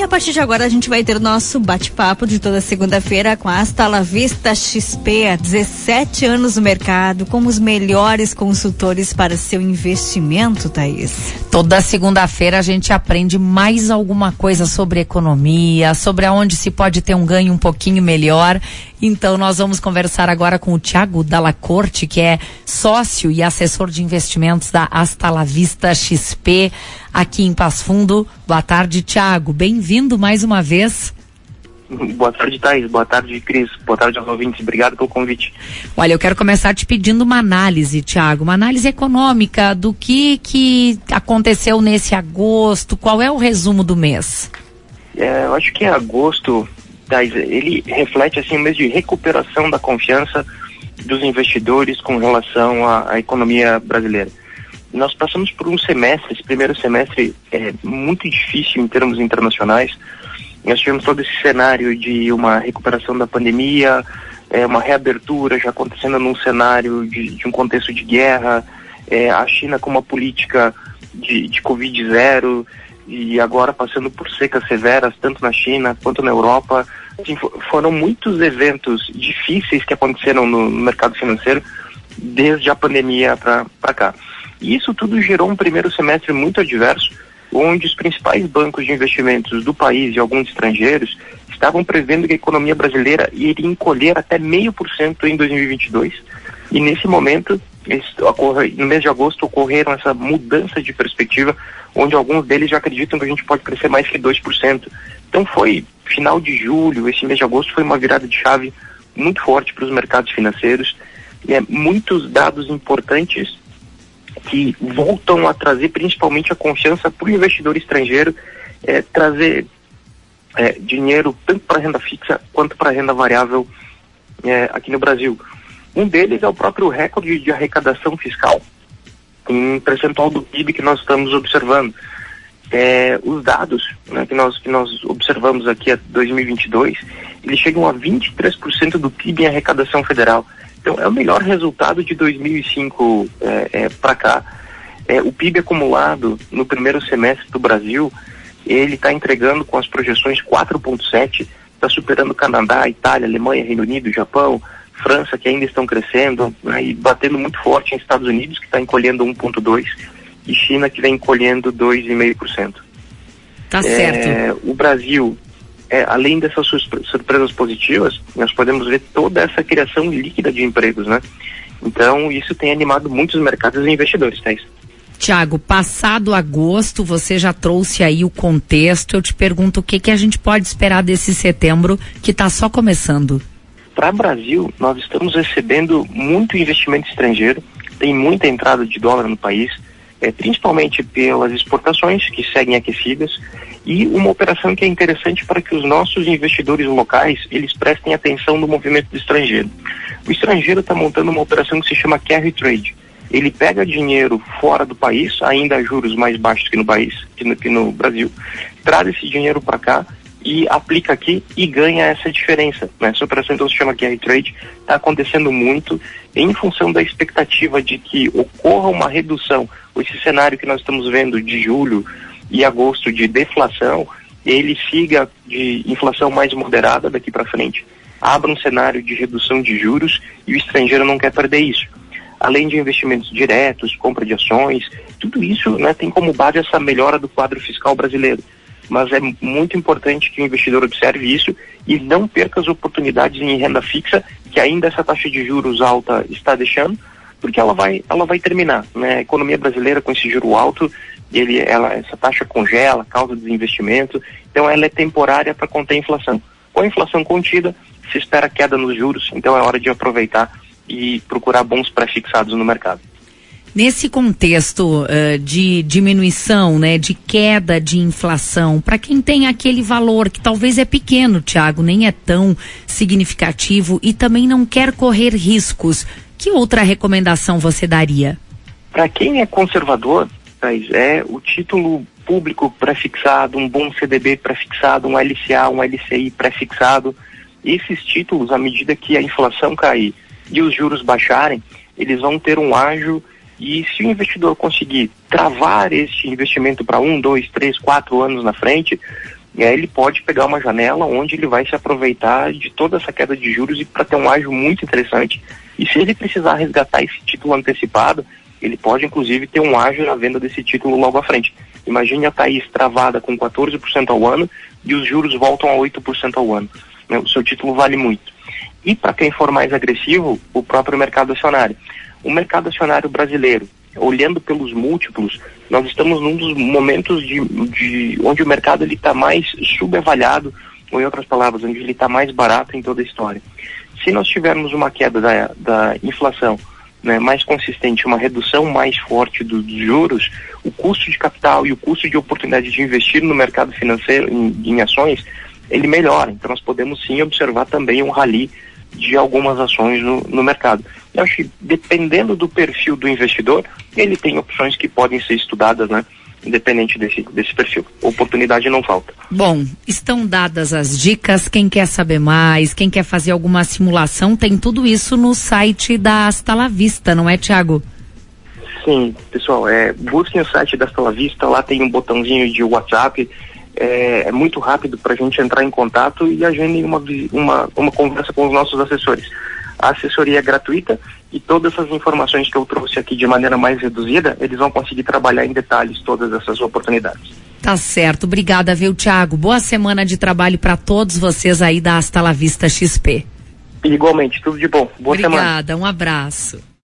E a partir de agora a gente vai ter o nosso bate-papo de toda segunda-feira com a Asta La Vista XP, há 17 anos no mercado, com os melhores consultores para seu investimento, Thaís. Toda segunda-feira a gente aprende mais alguma coisa sobre economia, sobre aonde se pode ter um ganho um pouquinho melhor. Então nós vamos conversar agora com o Tiago Dalacorte, que é sócio e assessor de investimentos da Asta La Vista XP aqui em Passo Fundo. Boa tarde, Tiago. Bem-vindo mais uma vez. Boa tarde, Thais. Boa tarde, Cris. Boa tarde aos ouvintes. Obrigado pelo convite. Olha, eu quero começar te pedindo uma análise, Tiago, uma análise econômica do que, que aconteceu nesse agosto. Qual é o resumo do mês? É, eu acho que agosto, Thais, ele reflete assim um mês de recuperação da confiança dos investidores com relação à, à economia brasileira. Nós passamos por um semestre, esse primeiro semestre é muito difícil em termos internacionais nós tivemos todo esse cenário de uma recuperação da pandemia, é, uma reabertura já acontecendo num cenário de, de um contexto de guerra, é, a China com uma política de, de Covid zero e agora passando por secas severas, tanto na China quanto na Europa. Assim, foram muitos eventos difíceis que aconteceram no, mercado financeiro desde a pandemia para cá. E isso tudo gerou um primeiro semestre muito adverso, onde os principais bancos de investimentos do país e alguns estrangeiros estavam prevendo que a economia brasileira iria encolher até meio por cento em 2022. E nesse momento, no mês de agosto, ocorreram essa mudança de perspectiva, onde alguns deles já acreditam que a gente pode crescer mais que 2%. Então foi final de julho, esse mês de agosto foi uma virada de chave muito forte para os mercados financeiros. É, muitos dados importantes que voltam a trazer principalmente a confiança para o investidor estrangeiro, é, trazer é, dinheiro tanto para renda fixa quanto para renda variável é, aqui no Brasil. Um deles é o próprio recorde de arrecadação fiscal, em percentual do PIB que nós estamos observando. É, os dados né, que, nós, que nós observamos aqui a 2022, eles chegam a 23% do PIB em arrecadação federal. Então, é o melhor resultado de 2005 é, é, para cá. É, o PIB acumulado no primeiro semestre do Brasil, ele está entregando com as projeções 4,7, está superando Canadá, Itália, Alemanha, Reino Unido, Japão, França, que ainda estão crescendo, né, e batendo muito forte em Estados Unidos, que está encolhendo 1,2%, e China, que vem encolhendo 2,5%. Tá certo. É, o Brasil é, além dessas surpresas positivas, nós podemos ver toda essa criação líquida de empregos, né? Então, isso tem animado muitos mercados e investidores, tá isso? Tiago, passado agosto, você já trouxe aí o contexto. Eu te pergunto o que, que a gente pode esperar desse setembro que está só começando. Para o Brasil, nós estamos recebendo muito investimento estrangeiro, tem muita entrada de dólar no país, é, principalmente pelas exportações que seguem aquecidas e uma operação que é interessante para que os nossos investidores locais eles prestem atenção no movimento do estrangeiro. O estrangeiro está montando uma operação que se chama carry trade. Ele pega dinheiro fora do país, ainda a juros mais baixos que no país, que no, que no Brasil, traz esse dinheiro para cá e aplica aqui e ganha essa diferença. Né? Essa operação então se chama carry trade, está acontecendo muito em função da expectativa de que ocorra uma redução, esse cenário que nós estamos vendo de julho e agosto de deflação, ele siga de inflação mais moderada daqui para frente, abra um cenário de redução de juros e o estrangeiro não quer perder isso. Além de investimentos diretos, compra de ações, tudo isso né, tem como base essa melhora do quadro fiscal brasileiro. Mas é muito importante que o investidor observe isso e não perca as oportunidades em renda fixa, que ainda essa taxa de juros alta está deixando, porque ela vai, ela vai terminar. Né? A economia brasileira com esse juro alto ele, ela, essa taxa congela, causa desinvestimento, então ela é temporária para conter a inflação. Com a inflação contida, se espera queda nos juros, então é hora de aproveitar e procurar bons pré-fixados no mercado. Nesse contexto uh, de diminuição, né, de queda de inflação, para quem tem aquele valor que talvez é pequeno, Tiago, nem é tão significativo e também não quer correr riscos, que outra recomendação você daria? Para quem é conservador, é o título público prefixado, um bom CDB prefixado, um LCA, um LCI prefixado. Esses títulos, à medida que a inflação cair e os juros baixarem, eles vão ter um ágio e se o investidor conseguir travar este investimento para um, dois, três, quatro anos na frente, aí ele pode pegar uma janela onde ele vai se aproveitar de toda essa queda de juros e para ter um ágio muito interessante. E se ele precisar resgatar esse título antecipado, ele pode inclusive ter um ágio na venda desse título logo à frente. Imagine a Thaís travada com 14% ao ano e os juros voltam a 8% ao ano. Né? O seu título vale muito. E para quem for mais agressivo, o próprio mercado acionário. O mercado acionário brasileiro, olhando pelos múltiplos, nós estamos num dos momentos de, de onde o mercado está mais subavaliado, ou em outras palavras, onde ele está mais barato em toda a história. Se nós tivermos uma queda da, da inflação né, mais consistente, uma redução mais forte dos juros, o custo de capital e o custo de oportunidade de investir no mercado financeiro em, em ações, ele melhora. Então nós podemos sim observar também um rally de algumas ações no, no mercado. Eu acho que dependendo do perfil do investidor, ele tem opções que podem ser estudadas, né? Independente desse, desse perfil. Oportunidade não falta. Bom, estão dadas as dicas. Quem quer saber mais, quem quer fazer alguma simulação, tem tudo isso no site da Asta La Vista, não é, Tiago? Sim, pessoal, é, busquem o site da Asta La Vista, lá tem um botãozinho de WhatsApp, é, é muito rápido para a gente entrar em contato e agendem uma, uma, uma conversa com os nossos assessores. A assessoria é gratuita e todas essas informações que eu trouxe aqui de maneira mais reduzida, eles vão conseguir trabalhar em detalhes todas essas oportunidades. Tá certo. Obrigada, viu, Tiago? Boa semana de trabalho para todos vocês aí da Hasta La Vista XP. Igualmente, tudo de bom. Boa Obrigada, semana. Obrigada, um abraço.